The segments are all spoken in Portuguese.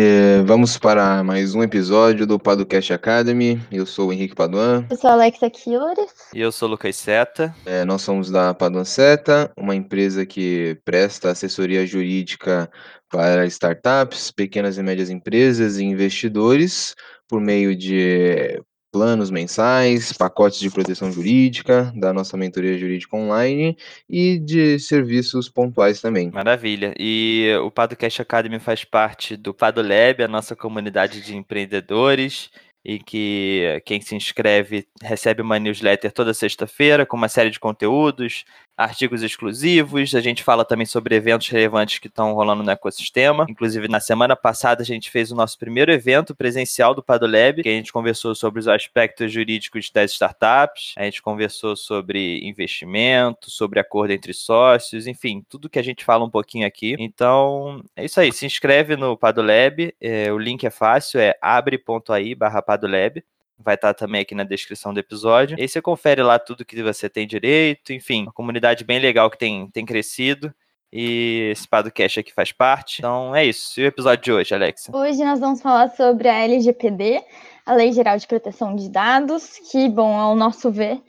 É, vamos para mais um episódio do Padocast Academy. Eu sou o Henrique Paduan. Eu sou a Alexa Killores. E eu sou o Lucas Seta. É, nós somos da Paduan Seta, uma empresa que presta assessoria jurídica para startups, pequenas e médias empresas e investidores por meio de planos mensais, pacotes de proteção jurídica, da nossa mentoria jurídica online e de serviços pontuais também. Maravilha. E o Padocast Academy faz parte do Padolab, a nossa comunidade de empreendedores e que quem se inscreve recebe uma newsletter toda sexta-feira com uma série de conteúdos, artigos exclusivos. A gente fala também sobre eventos relevantes que estão rolando no ecossistema. Inclusive, na semana passada, a gente fez o nosso primeiro evento presencial do Padolab, que a gente conversou sobre os aspectos jurídicos das startups, a gente conversou sobre investimento, sobre acordo entre sócios, enfim, tudo que a gente fala um pouquinho aqui. Então, é isso aí. Se inscreve no Padolab. É, o link é fácil, é abre.ai barra Padolab vai estar também aqui na descrição do episódio. E aí você confere lá tudo que você tem direito, enfim, uma comunidade bem legal que tem, tem crescido. E esse podcast aqui faz parte. Então é isso. E o episódio de hoje, Alexa? Hoje nós vamos falar sobre a LGPD, a Lei Geral de Proteção de Dados, que, bom, ao nosso ver,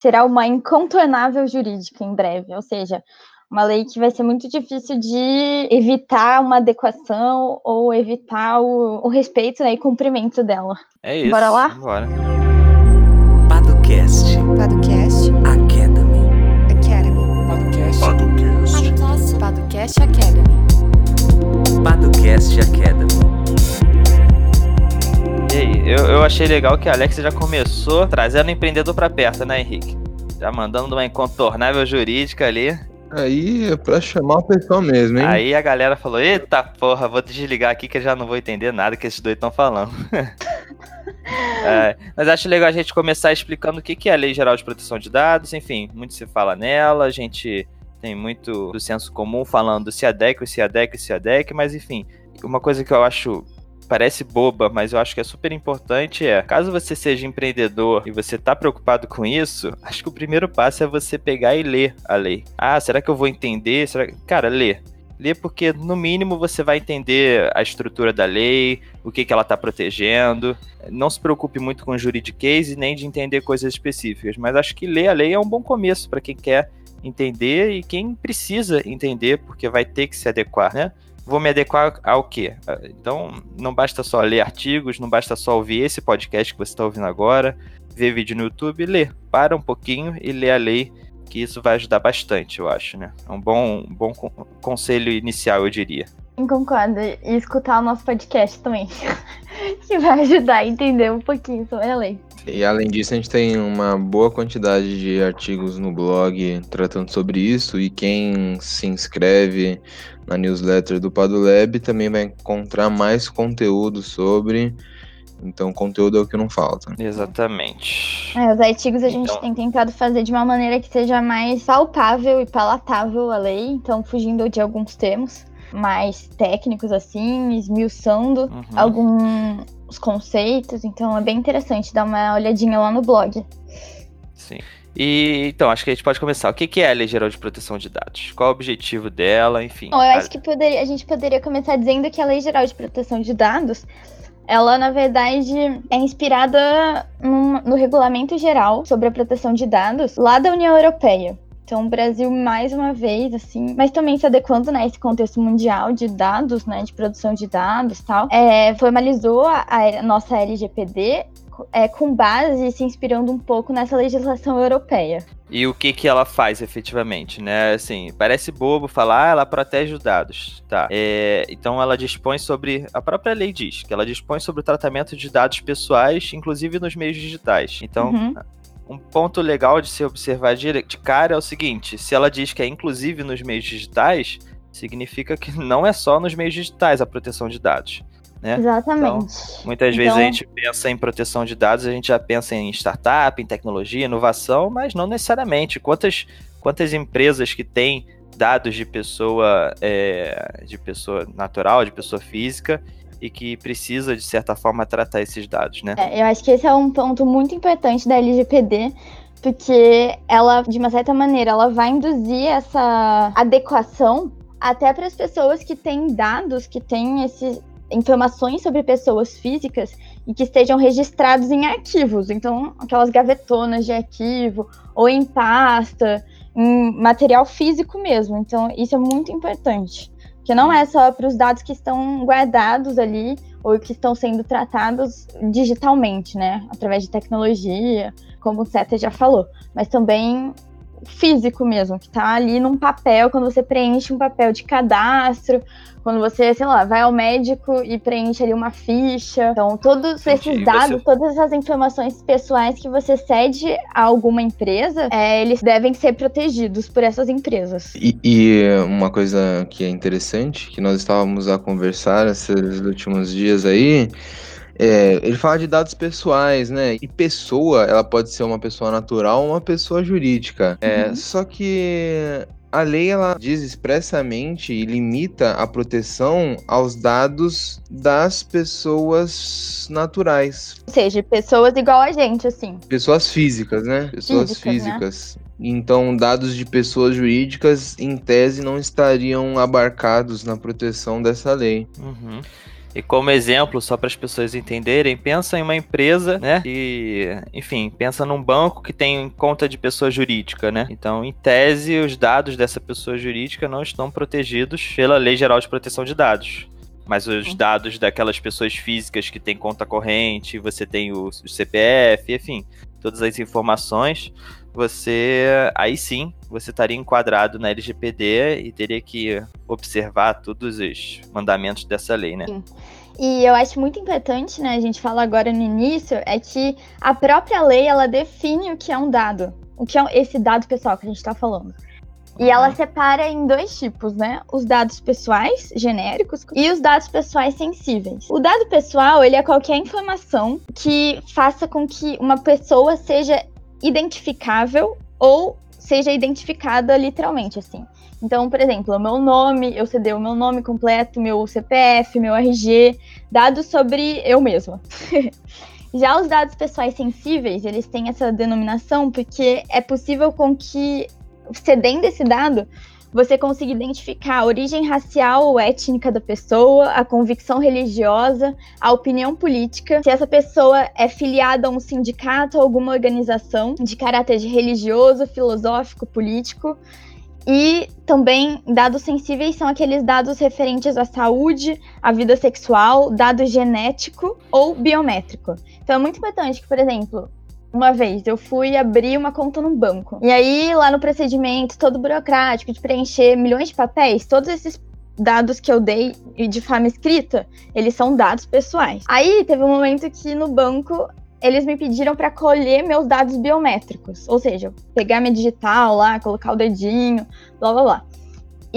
será uma incontornável jurídica em breve. Ou seja, uma lei que vai ser muito difícil de evitar uma adequação ou evitar o, o respeito né, e cumprimento dela. É isso. Bora lá? Bora. Padocast. Podcast. Academy. Academy. Podcast. Podcast. Podcast Academy. Padocast Academy. E aí, eu, eu achei legal que a Alexa já começou trazendo o empreendedor pra perto, né, Henrique? Já mandando uma incontornável jurídica ali. Aí é pra chamar o pessoal mesmo, hein? Aí a galera falou: Eita porra, vou desligar aqui que eu já não vou entender nada que esses dois estão falando. É, mas acho legal a gente começar explicando o que que é a Lei Geral de Proteção de Dados, enfim, muito se fala nela, a gente tem muito do senso comum falando se adequa, se adequa, se adequa, mas enfim, uma coisa que eu acho parece boba, mas eu acho que é super importante é, caso você seja empreendedor e você tá preocupado com isso, acho que o primeiro passo é você pegar e ler a lei. Ah, será que eu vou entender? Será... Cara, lê. Lê porque, no mínimo, você vai entender a estrutura da lei, o que, que ela está protegendo. Não se preocupe muito com juridiquês nem de entender coisas específicas, mas acho que ler a lei é um bom começo para quem quer entender e quem precisa entender, porque vai ter que se adequar, né? Vou me adequar ao quê? Então, não basta só ler artigos, não basta só ouvir esse podcast que você está ouvindo agora, ver vídeo no YouTube, ler. Para um pouquinho e lê a lei que isso vai ajudar bastante, eu acho, né? É um bom, um bom conselho inicial, eu diria. Concordo. E escutar o nosso podcast também. que vai ajudar a entender um pouquinho sobre a lei. E além disso, a gente tem uma boa quantidade de artigos no blog tratando sobre isso. E quem se inscreve na newsletter do Padolab também vai encontrar mais conteúdo sobre. Então, conteúdo é o que não falta. Exatamente. É, os artigos a gente Então- tem tentado fazer de uma maneira que seja mais palpável e palatável a lei, então fugindo de alguns termos mais técnicos assim, esmiuçando Uhum. Alguns conceitos, então é bem interessante dar uma olhadinha lá no blog. Sim. E então, acho que a gente pode começar. O que que é a Lei Geral de Proteção de Dados? Qual o objetivo dela? Enfim. Bom, eu acho que poderia, a gente poderia começar dizendo que a Lei Geral de Proteção de Dados, ela na verdade é inspirada no Regulamento Geral sobre a Proteção de Dados lá da União Europeia. Então, o Brasil, mais uma vez, assim, mas também se adequando né, a esse contexto mundial de dados, né, de produção de dados e tal, é, formalizou a, a nossa LGPD é, com base se inspirando um pouco nessa legislação europeia. E o que que ela faz efetivamente, né? Assim, parece bobo falar, ah, ela protege os dados, tá? É, então ela dispõe sobre, a própria lei diz que ela dispõe sobre o tratamento de dados pessoais, inclusive nos meios digitais. Então, Uhum. Um ponto legal de se observar de, de cara é o seguinte: se ela diz que é inclusive nos meios digitais, significa que não é só nos meios digitais a proteção de dados. Né? Exatamente. Muitas vezes Então- a gente pensa em proteção de dados, a gente já pensa em startup, em tecnologia, inovação, mas não necessariamente. Quantas, quantas empresas que têm dados de pessoa, é, de pessoa natural, de pessoa física, e que precisa, de certa forma, tratar esses dados, né? É, eu acho que esse é um ponto muito importante da LGPD, porque ela, de uma certa maneira, ela vai induzir essa adequação até para as pessoas que têm dados, que têm esse, informações sobre pessoas físicas e que estejam registrados em arquivos. Então, aquelas gavetonas de arquivo, ou em pasta, em material físico mesmo. Então, isso é muito importante. Que não é só para os dados que estão guardados ali ou que estão sendo tratados digitalmente, né? Através de tecnologia, como o Seta já falou, mas também físico mesmo, que tá ali num papel, quando você preenche um papel de cadastro, quando você, sei lá, vai ao médico e preenche ali uma ficha. Então, todos Entendi. esses dados, você- todas essas informações pessoais que você cede a alguma empresa, é, eles devem ser protegidos por essas empresas. E, e uma coisa que é interessante, que nós estávamos a conversar esses últimos dias aí, é, ele fala de dados pessoais, né? E pessoa, ela pode ser uma pessoa natural ou uma pessoa jurídica. É, Uhum. Só que a lei ela diz expressamente e limita a proteção aos dados das pessoas naturais, Ou seja, pessoas igual a gente, assim. pessoas físicas, né? Pessoas Físicas, né? físicas. Então, dados de pessoas jurídicas, em tese, não estariam abarcados na proteção dessa lei. Uhum. E como exemplo, só para as pessoas entenderem, pensa em uma empresa, né? E, enfim, pensa num banco que tem conta de pessoa jurídica, né? Então, em tese, os dados dessa pessoa jurídica não estão protegidos pela Lei Geral de Proteção de Dados. Mas os dados daquelas pessoas físicas que têm conta corrente, você tem o, o CPF, enfim, todas as informações, você aí sim você estaria enquadrado na LGPD e teria que observar todos os mandamentos dessa lei, né? E eu acho muito importante, né, a gente fala agora no início, é que a própria lei, ela define o que é um dado. O que é esse dado pessoal que a gente tá falando. E ela separa em dois tipos, né? Os dados pessoais, genéricos, e os dados pessoais sensíveis. O dado pessoal, ele é qualquer informação que faça com que uma pessoa seja identificável ou seja identificada literalmente, assim. Então, por exemplo, o meu nome, eu cedei o meu nome completo, meu CPF, meu RG, dados sobre eu mesma. Já os dados pessoais sensíveis, eles têm essa denominação porque é possível com que, cedendo esse dado, você consiga identificar a origem racial ou étnica da pessoa, a convicção religiosa, a opinião política, se essa pessoa é filiada a um sindicato ou alguma organização de caráter religioso, filosófico, político. E também dados sensíveis são aqueles dados referentes à saúde, à vida sexual, dado genético ou biométrico. Então é muito importante que, por exemplo, uma vez eu fui abrir uma conta num banco. E aí, lá no procedimento todo burocrático de preencher milhões de papéis, todos esses dados que eu dei de forma escrita, eles são dados pessoais. Aí teve um momento que no banco eles me pediram para colher meus dados biométricos, ou seja, pegar minha digital lá, colocar o dedinho, blá blá blá.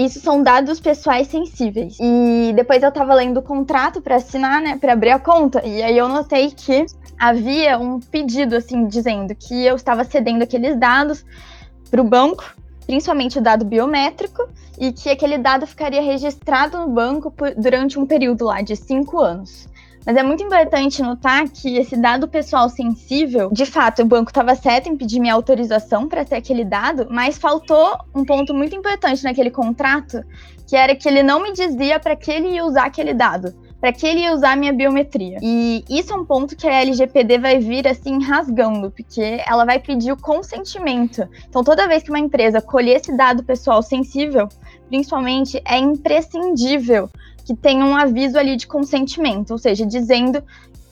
Isso são dados pessoais sensíveis. E depois eu tava lendo o contrato para assinar, né, para abrir a conta, e aí eu notei que havia um pedido assim dizendo que eu estava cedendo aqueles dados para o banco, principalmente o dado biométrico, e que aquele dado ficaria registrado no banco por, durante um período lá de cinco anos. Mas é muito importante notar que esse dado pessoal sensível, de fato, o banco estava certo em pedir minha autorização para ter aquele dado, mas faltou um ponto muito importante naquele contrato, que era que ele não me dizia para que ele ia usar aquele dado para que ele ia usar minha biometria. E isso é um ponto que a LGPD vai vir assim rasgando, porque ela vai pedir o consentimento. Então, toda vez que uma empresa colher esse dado pessoal sensível, principalmente, é imprescindível que tenha um aviso ali de consentimento, ou seja, dizendo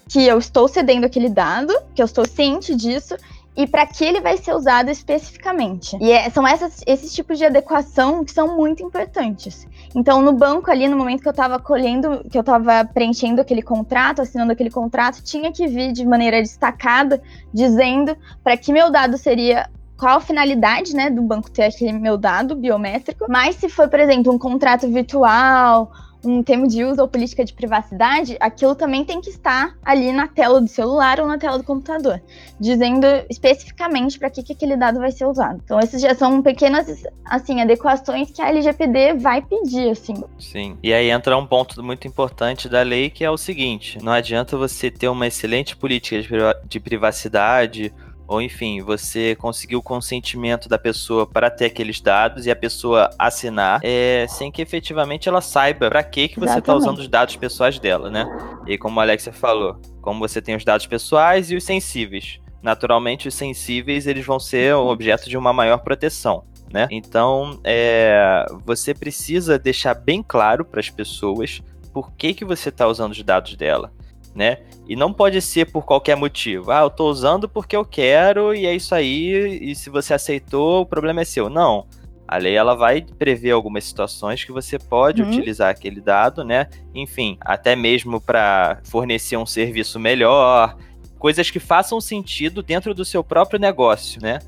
que eu estou cedendo aquele dado, que eu estou ciente disso e para que ele vai ser usado especificamente. E é, são essas, esses tipos de adequação que são muito importantes. Então, no banco ali, no momento que eu estava colhendo, que eu estava preenchendo aquele contrato, assinando aquele contrato, tinha que vir de maneira destacada, dizendo para que meu dado seria qual a finalidade, né, do banco ter aquele meu dado biométrico. Mas se for, por exemplo, um contrato virtual, um termo de uso ou política de privacidade, aquilo também tem que estar ali na tela do celular ou na tela do computador, dizendo especificamente para que, que aquele dado vai ser usado. Então, esses já são pequenas assim adequações que a LGPD vai pedir, assim. Sim. E aí entra um ponto muito importante da lei que é o seguinte: não adianta você ter uma excelente política de privacidade ou enfim, você conseguiu o consentimento da pessoa para ter aqueles dados e a pessoa assinar, é, sem que efetivamente ela saiba para que, que você está usando os dados pessoais dela, né? E como a Alexia falou, como você tem os dados pessoais e os sensíveis. Naturalmente, os sensíveis eles vão ser o objeto de uma maior proteção. Né? Então, é, você precisa deixar bem claro para as pessoas por que, que você está usando os dados dela, né? E não pode ser por qualquer motivo. Ah, eu estou usando porque eu quero e é isso aí. E se você aceitou, o problema é seu. Não. A lei ela vai prever algumas situações que você pode Uhum. utilizar aquele dado, né? Enfim, até mesmo para fornecer um serviço melhor, coisas que façam sentido dentro do seu próprio negócio, né?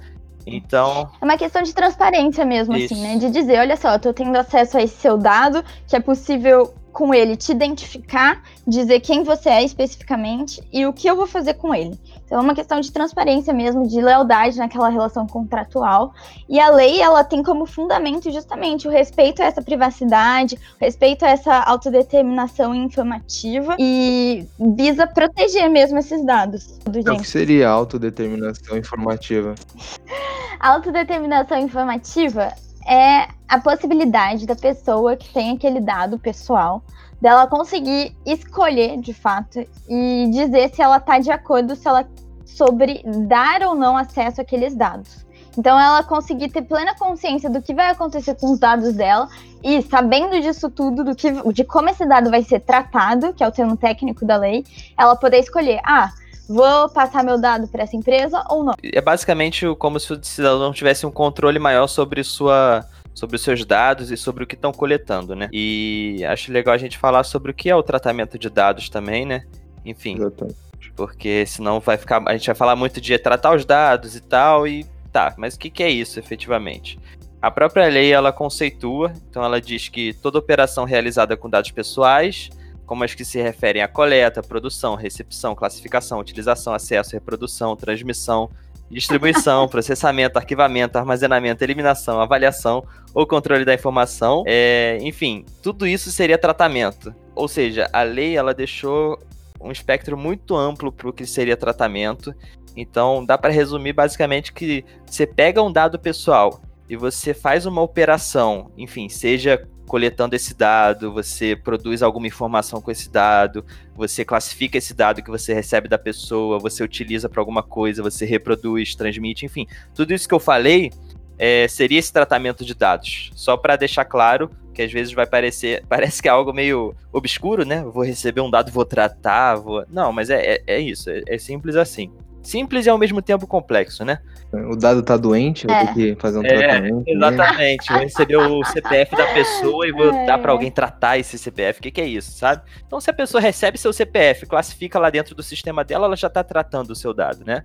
Então, É uma questão de transparência mesmo, Isso. assim, né? De dizer, olha só, eu tô tendo acesso a esse seu dado, que é possível com ele te identificar, dizer quem você é especificamente e o que eu vou fazer com ele. Então é uma questão de transparência mesmo, de lealdade naquela relação contratual. E a lei, ela tem como fundamento justamente o respeito a essa privacidade, o respeito a essa autodeterminação informativa e visa proteger mesmo esses dados. Do É o que seria autodeterminação informativa? Autodeterminação informativa é a possibilidade da pessoa que tem aquele dado pessoal dela conseguir escolher de fato e dizer se ela está de acordo se ela sobre dar ou não acesso àqueles dados. Então ela conseguir ter plena consciência do que vai acontecer com os dados dela e sabendo disso tudo, do que, de como esse dado vai ser tratado, que é o termo técnico da lei, ela poder escolher, ah, vou passar meu dado para essa empresa ou não. é basicamente como se o cidadão tivesse um controle maior sobre sua sobre os seus dados e sobre o que estão coletando, né? E acho legal a gente falar sobre o que é o tratamento de dados também, né? Enfim, Exatamente. porque senão vai ficar a gente vai falar muito de tratar os dados e tal e tá, mas o que, que é isso efetivamente? A própria lei ela conceitua, então ela diz que toda operação realizada com dados pessoais, como as que se referem à coleta, produção, recepção, classificação, utilização, acesso, reprodução, transmissão, distribuição, processamento, arquivamento, armazenamento, eliminação, avaliação ou controle da informação, é, enfim, tudo isso seria tratamento. Ou seja, a lei ela deixou um espectro muito amplo para o que seria tratamento. Então, dá para resumir basicamente que você pega um dado pessoal e você faz uma operação, enfim, seja coletando esse dado, você produz alguma informação com esse dado, você classifica esse dado que você recebe da pessoa, você utiliza para alguma coisa, você reproduz, transmite, enfim, tudo isso que eu falei é, seria esse tratamento de dados. Só para deixar claro que às vezes vai parecer, parece que é algo meio obscuro, né? Vou receber um dado, vou tratar, vou. Não, mas é, é, é isso, é, é simples assim. Simples e ao mesmo tempo complexo, né? O dado tá doente, vou É. ter que fazer um É, tratamento. né? Exatamente. Vou receber o CPF da pessoa e vou É. dar pra alguém tratar esse CPF. O que, que é isso, sabe? Então, se a pessoa recebe seu CPF, classifica lá dentro do sistema dela, ela já tá tratando o seu dado, né?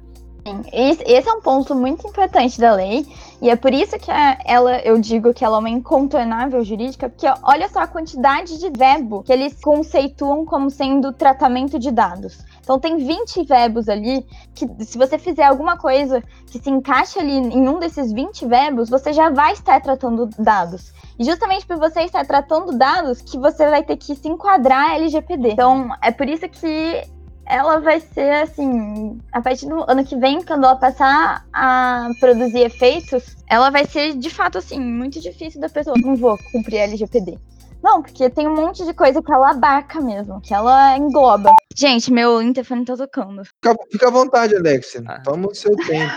Esse, é um ponto muito importante da lei, e é por isso que ela, eu digo que ela é uma incontornável jurídica, porque olha só a quantidade de verbo que eles conceituam como sendo tratamento de dados. Então tem 20 verbos ali, que se você fizer alguma coisa que se encaixe ali em um desses 20 verbos, você já vai estar tratando dados. E justamente por você estar tratando dados, que você vai ter que se enquadrar LGPD. Então, é por isso que ela vai ser assim, a partir do ano que vem, quando ela passar a produzir efeitos, ela vai ser de fato assim, muito difícil da pessoa. Não vou cumprir a LGPD. Não, porque tem um monte de coisa que ela abarca mesmo, que ela engloba. Gente, meu interfone tá tocando. Fica, fica à vontade, Alexia. Ah. Toma o seu tempo.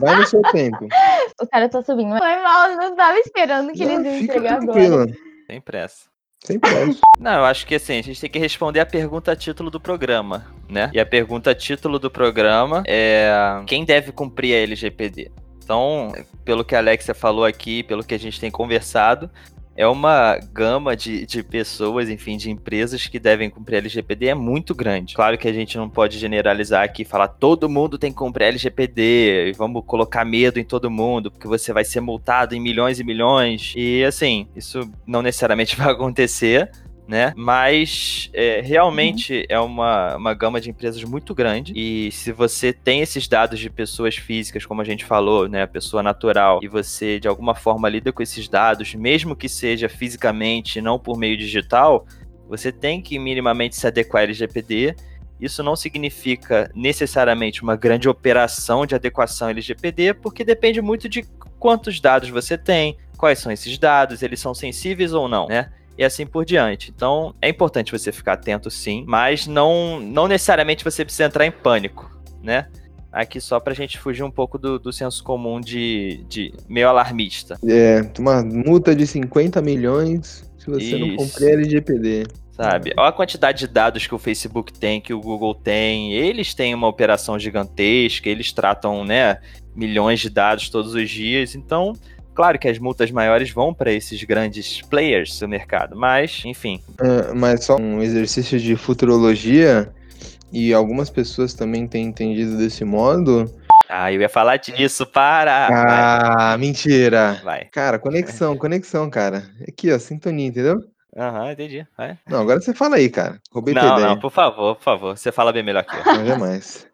Vai no seu tempo. O cara tá subindo. Foi mal, eu não tava esperando que Não, eles iam fica entregar agora. Sem pressa. Não, eu acho que assim, a gente tem que responder a pergunta a título do programa, né? E a pergunta a título do programa é quem deve cumprir a LGPD? Então, pelo que a Alexia falou aqui, pelo que a gente tem conversado, é uma gama de, de pessoas, enfim, de empresas que devem cumprir LGPD é muito grande. Claro que a gente não pode generalizar aqui e falar todo mundo tem que cumprir LGPD e vamos colocar medo em todo mundo, porque você vai ser multado em milhões e milhões. E assim, isso não necessariamente vai acontecer. Né? Mas é, realmente é uma, uma gama de empresas muito grande. E se você tem esses dados de pessoas físicas, como a gente falou, né? Pessoa natural, e você de alguma forma lida com esses dados, mesmo que seja fisicamente, não por meio digital, você tem que minimamente se adequar ao LGPD. Isso não significa necessariamente uma grande operação de adequação LGPD, porque depende muito de quantos dados você tem, quais são esses dados, eles são sensíveis ou não, né? E assim por diante. Então, é importante você ficar atento sim, mas não, não necessariamente você precisa entrar em pânico, né? Aqui só pra gente fugir um pouco do, do senso comum de, de meio alarmista. É, uma multa de 50 milhões se você não Isso. cumprir LGPD. Sabe? Olha a quantidade de dados que o Facebook tem, que o Google tem. Eles têm uma operação gigantesca, eles tratam, né, milhões de dados todos os dias. Então, claro que as multas maiores vão para esses grandes players do mercado, mas, enfim. É, mas só um exercício de futurologia, e algumas pessoas também têm entendido desse modo. Ah, eu ia falar disso, para! Ah, mentira! Vai. Cara, conexão, conexão, cara. Aqui, ó, sintonia, entendeu? Aham, entendi. Vai. Não, agora você fala aí, cara. Roubei tua Não, ideia. não, por favor, por favor. Você fala bem melhor que eu. Não, jamais.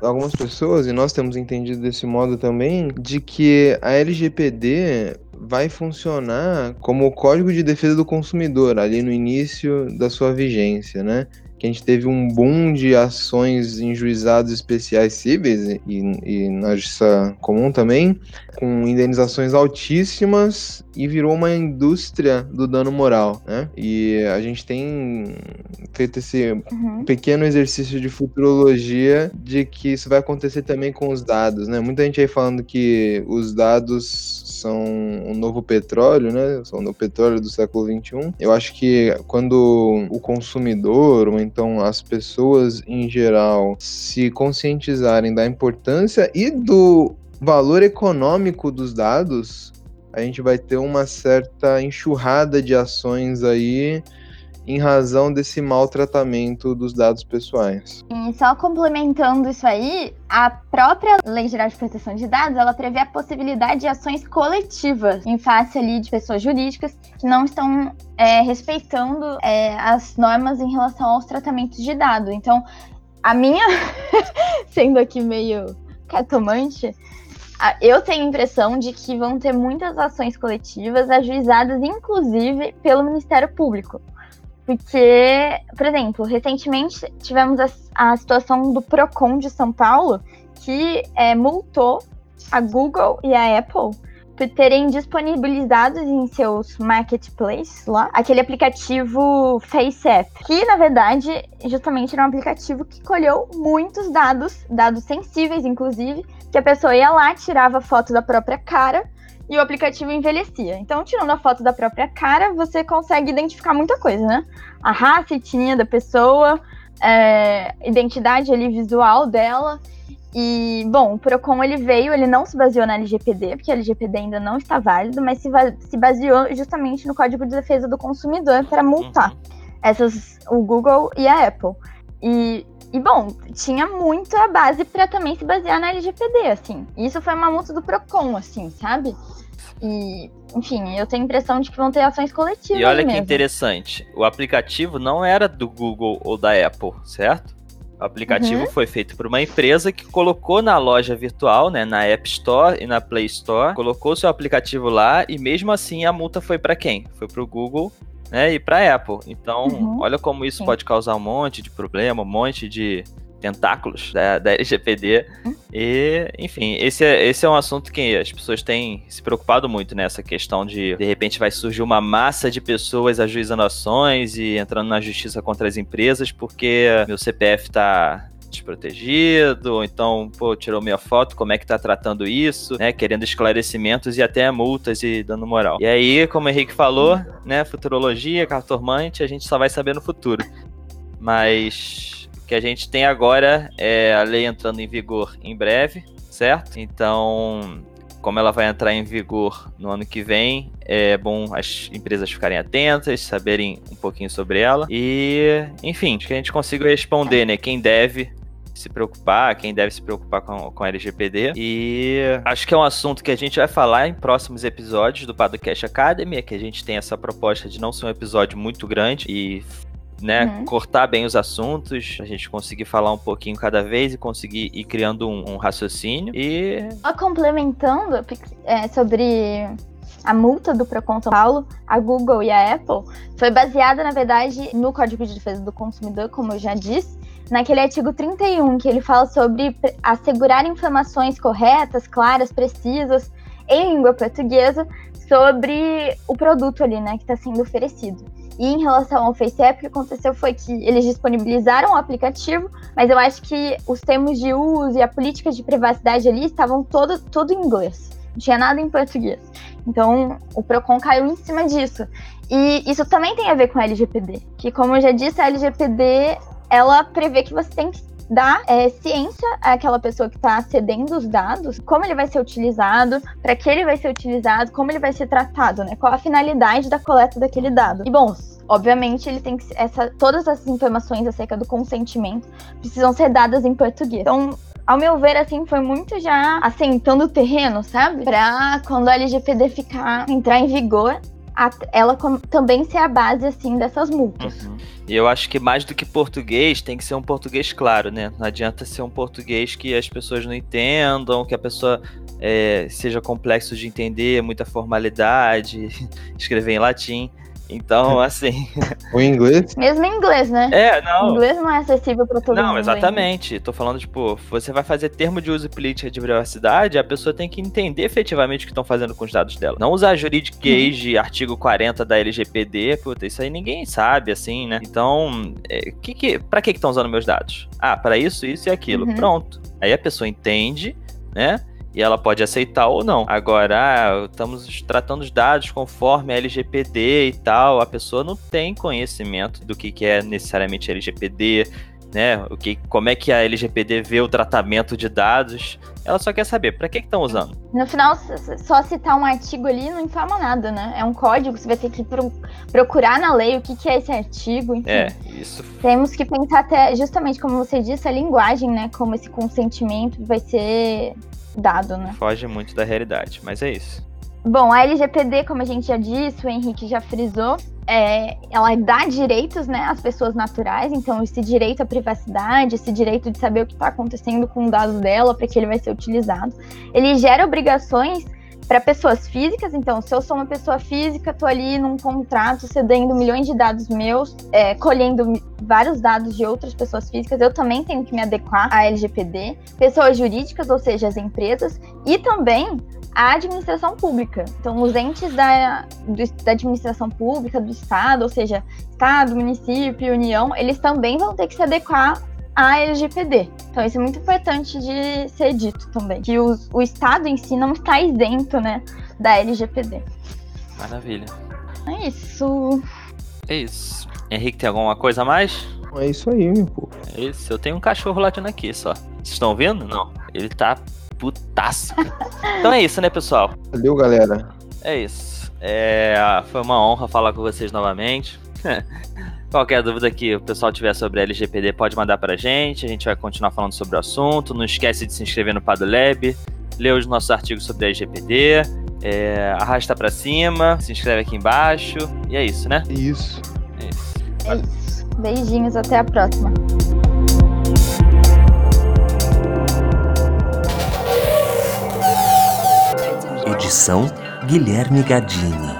Algumas pessoas, e nós temos entendido desse modo também, de que a LGPD vai funcionar como o Código de Defesa do Consumidor, ali no início da sua vigência, né? Que a gente teve um boom de ações em juizados especiais cíveis e, e na justiça comum também, com indenizações altíssimas e virou uma indústria do dano moral, né? E a gente tem feito esse Uhum. pequeno exercício de futurologia de que isso vai acontecer também com os dados, né? Muita gente aí falando que os dados são o novo petróleo, né? São o petróleo do século XXI. Eu acho que quando o consumidor, ou então as pessoas em geral, se conscientizarem da importância e do valor econômico dos dados, a gente vai ter uma certa enxurrada de ações aí em razão desse maltratamento dos dados pessoais. E só complementando isso aí, a própria Lei Geral de Proteção de Dados, ela prevê a possibilidade de ações coletivas em face ali de pessoas jurídicas que não estão é, respeitando é, as normas em relação aos tratamentos de dados. Então, a minha, sendo aqui meio catomante, eu tenho a impressão de que vão ter muitas ações coletivas ajuizadas, inclusive, pelo Ministério Público. Porque, por exemplo, recentemente tivemos a, a situação do PROCON de São Paulo, que é, multou a Google e a Apple por terem disponibilizado em seus marketplaces lá aquele aplicativo FaceApp, que na verdade justamente era um aplicativo que colheu muitos dados, dados sensíveis inclusive, que a pessoa ia lá, tirava foto da própria cara e o aplicativo envelhecia. Então, tirando a foto da própria cara, você consegue identificar muita coisa, né? A raça, etnia da pessoa, é, identidade ali visual dela. E, bom, o Procon ele veio, ele não se baseou na LGPD, porque a LGPD ainda não está válido, mas se, se baseou justamente no Código de Defesa do Consumidor para multar essas, o Google e a Apple. E, e bom, tinha muita base para também se basear na LGPD, assim. Isso foi uma multa do Procon, assim, sabe? E, enfim, eu tenho a impressão de que vão ter ações coletivas. E olha que mesmo. interessante, o aplicativo não era do Google ou da Apple, certo? O aplicativo foi feito por uma empresa que colocou na loja virtual, né, na App Store e na Play Store, colocou seu aplicativo lá e mesmo assim a multa foi para quem? Foi para o Google, né, e para a Apple. Então, Uhum. olha como isso Sim. pode causar um monte de problema, um monte de tentáculos da, da LGPD. Hum. E, enfim, esse é, esse é um assunto que as pessoas têm se preocupado muito nessa questão de de repente vai surgir uma massa de pessoas ajuizando ações e entrando na justiça contra as empresas porque meu CPF tá desprotegido, ou então, pô, tirou minha foto, como é que tá tratando isso, né, querendo esclarecimentos e até multas e dano moral. E aí, como o Henrique falou, né, futurologia, cartomante, a gente só vai saber no futuro. Mas que a gente tem agora é a lei entrando em vigor em breve, certo? Então, como ela vai entrar em vigor no ano que vem, é bom as empresas ficarem atentas, saberem um pouquinho sobre ela. E, enfim, que a gente consiga responder, né? Quem deve se preocupar, quem deve se preocupar com, com LGPD. E acho que é um assunto que a gente vai falar em próximos episódios do Padocast Academy, é que a gente tem essa proposta de não ser um episódio muito grande e né, Uhum. cortar bem os assuntos, a gente conseguir falar um pouquinho cada vez e conseguir ir criando um, um raciocínio. E Só complementando é, sobre a multa do Procon São Paulo, a Google e a Apple foi baseada, na verdade, no Código de Defesa do Consumidor, como eu já disse, naquele artigo 31, que ele fala sobre assegurar informações corretas, claras, precisas, em língua portuguesa, sobre o produto ali, né, que está sendo oferecido. E em relação ao FaceApp, o que aconteceu foi que eles disponibilizaram o aplicativo, mas eu acho que os termos de uso e a política de privacidade ali estavam todo, todo em inglês. Não tinha nada em português. Então, o Procon caiu em cima disso. E isso também tem a ver com a LGPD. Que, como eu já disse, a LGPD, ela prevê que você tem que dar é, ciência àquela pessoa que está cedendo os dados, como ele vai ser utilizado, para que ele vai ser utilizado, como ele vai ser tratado, né? Qual a finalidade da coleta daquele dado. E, bom, obviamente, ele tem que essa, todas essas informações acerca do consentimento precisam ser dadas em português. Então, ao meu ver, assim, foi muito já assentando o terreno, sabe? Pra quando a LGPD ficar, entrar em vigor, a- ela com- também ser a base, assim, dessas multas. Uhum. E eu acho que mais do que português, tem que ser um português claro, né? Não adianta ser um português que as pessoas não entendam, que a pessoa é, seja complexo de entender, muita formalidade, escrever em latim. Então, assim. O inglês, Mesmo em inglês, né? É, O não. inglês não é acessível pra todo mundo. Não, ainda. exatamente. Tô falando, tipo, você vai fazer termo de uso e política de privacidade, a pessoa tem que entender efetivamente o que estão fazendo com os dados dela. Não usar juridiquês de artigo 40 da LGPD, puta, isso aí ninguém sabe, assim, né? Então, é, que que, pra que estão usando meus dados? Ah, pra isso, isso e aquilo. Uhum. Pronto. Aí a pessoa entende, né? E ela pode aceitar ou não. Agora, ah, estamos tratando os dados conforme a LGPD e tal. A pessoa não tem conhecimento do que, que é necessariamente LGPD, né? O que, como é que a LGPD vê o tratamento de dados. Ela só quer saber para que estão usando. No final, só citar um artigo ali não informa nada, né? É um código, você vai ter que pro- procurar na lei o que, que é esse artigo, enfim. É, isso Temos que pensar até, justamente como você disse, a linguagem, né? Como esse consentimento vai ser dado, né? foge muito da realidade, mas é isso. Bom, a LGPD, como a gente já disse, o Henrique já frisou, é, ela dá direitos né, às pessoas naturais, então esse direito à privacidade, esse direito de saber o que está acontecendo com os dados dela, para que ele vai ser utilizado. Ele gera obrigações para pessoas físicas, então se eu sou uma pessoa física, estou ali num contrato cedendo milhões de dados meus, é, colhendo vários dados de outras pessoas físicas, eu também tenho que me adequar à LGPD. Pessoas jurídicas, ou seja, as empresas, e também a administração pública. Então, os entes da, do- da administração pública, do Estado, ou seja, Estado, município, União, eles também vão ter que se adequar à LGPD. Então, isso é muito importante de ser dito também, que o, o Estado em si não está isento, né, da LGPD. Maravilha. É isso. É isso. Henrique, tem alguma coisa a mais? é isso aí, meu povo. É isso. Eu tenho um cachorro latindo aqui só. Vocês estão vendo? Não. Ele tá putaço. então é isso, né, pessoal? Valeu, galera. É isso. É, foi uma honra falar com vocês novamente. Qualquer dúvida que o pessoal tiver sobre a LGPD pode mandar pra gente. A gente vai continuar falando sobre o assunto. Não esquece de se inscrever no PadoLab, ler os nossos artigos sobre a LGPD, é, arrasta pra cima, se inscreve aqui embaixo. E é isso, né? Isso. É isso. É isso. Beijinhos, até a próxima. Edição Guilherme Gadini.